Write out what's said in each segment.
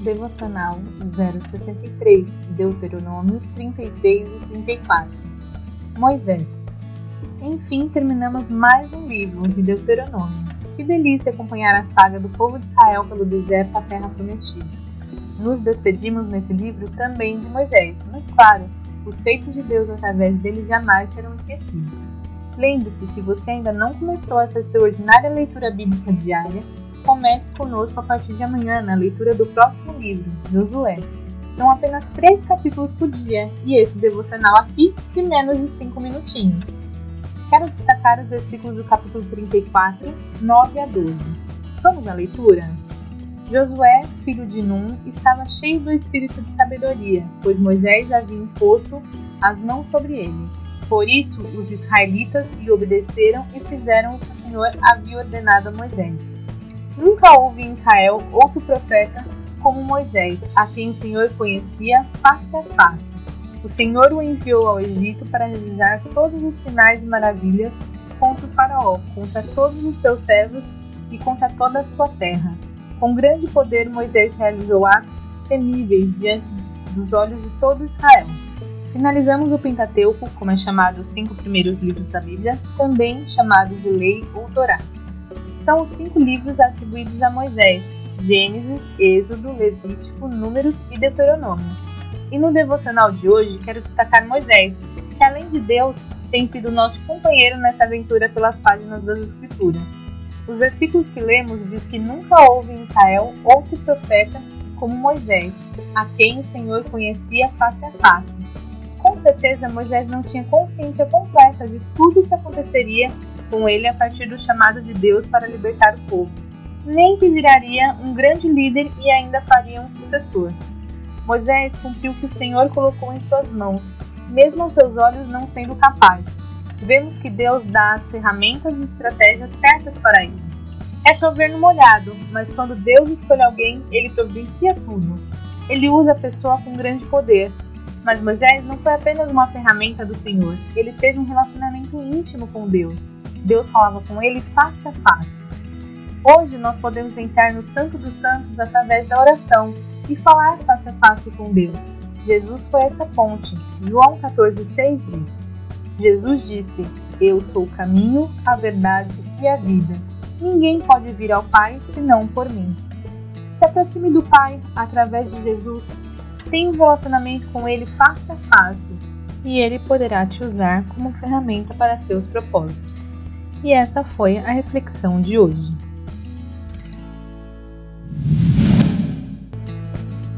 Devocional 063, Deuteronômio 33 e 34. Moisés. Enfim, terminamos mais um livro de Deuteronômio. Que delícia acompanhar a saga do povo de Israel pelo deserto à terra prometida. Nos despedimos nesse livro também de Moisés, mas claro, os feitos de Deus através dele jamais serão esquecidos. Lembre-se, se você ainda não começou essa extraordinária leitura bíblica diária, comece conosco a partir de amanhã na leitura do próximo livro, Josué. São apenas três capítulos por dia e esse devocional aqui de menos de cinco minutinhos. Quero destacar os versículos do capítulo 34, 9 a 12. Vamos à leitura? Josué, filho de Num, estava cheio do espírito de sabedoria, pois Moisés havia imposto as mãos sobre ele. Por isso, os israelitas lhe obedeceram e fizeram o que o Senhor havia ordenado a Moisés. Nunca houve em Israel outro profeta como Moisés, a quem o Senhor conhecia face a face. O Senhor o enviou ao Egito para realizar todos os sinais e maravilhas contra o Faraó, contra todos os seus servos e contra toda a sua terra com grande poder, Moisés realizou atos temíveis diante dos olhos de todo Israel. Finalizamos o Pentateuco, como é chamado os cinco primeiros livros da Bíblia, também chamados de Lei ou Torá. São os cinco livros atribuídos a Moisés: Gênesis, Êxodo, Levítico, Números e Deuteronômio. E no devocional de hoje quero destacar Moisés, que além de Deus, tem sido nosso companheiro nessa aventura pelas páginas das Escrituras. Os versículos que lemos diz que nunca houve em Israel outro profeta como Moisés, a quem o Senhor conhecia face a face. Com certeza, Moisés não tinha consciência completa de tudo o que aconteceria com ele a partir do chamado de Deus para libertar o povo, nem que viraria um grande líder e ainda faria um sucessor. Moisés cumpriu o que o Senhor colocou em suas mãos, mesmo aos seus olhos não sendo capaz, vemos que Deus dá as ferramentas e estratégias certas para ele. É chover no molhado, mas quando Deus escolhe alguém, ele providencia tudo. Ele usa a pessoa com grande poder. Mas Moisés não foi apenas uma ferramenta do Senhor, ele teve um relacionamento íntimo com Deus. Deus falava com ele face a face. Hoje nós podemos entrar no Santo dos Santos através da oração e falar face a face com Deus. Jesus foi essa ponte. João 14,6 diz: Jesus disse: Eu sou o caminho, a verdade e a vida. Ninguém pode vir ao Pai senão por mim. Se aproxime do Pai através de Jesus. Tenha um relacionamento com Ele face a face e Ele poderá te usar como ferramenta para seus propósitos. E essa foi a reflexão de hoje.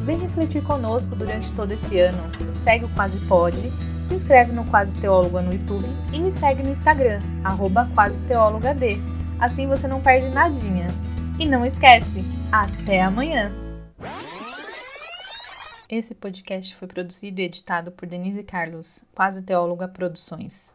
Vem refletir conosco durante todo esse ano. Segue o Quase Pode se inscreve no Quase Teóloga no YouTube e me segue no Instagram, arroba Quase Teóloga D. Assim você não perde nadinha. E não esquece, até amanhã! Esse podcast foi produzido e editado por Denise Carlos, Quase Teóloga Produções.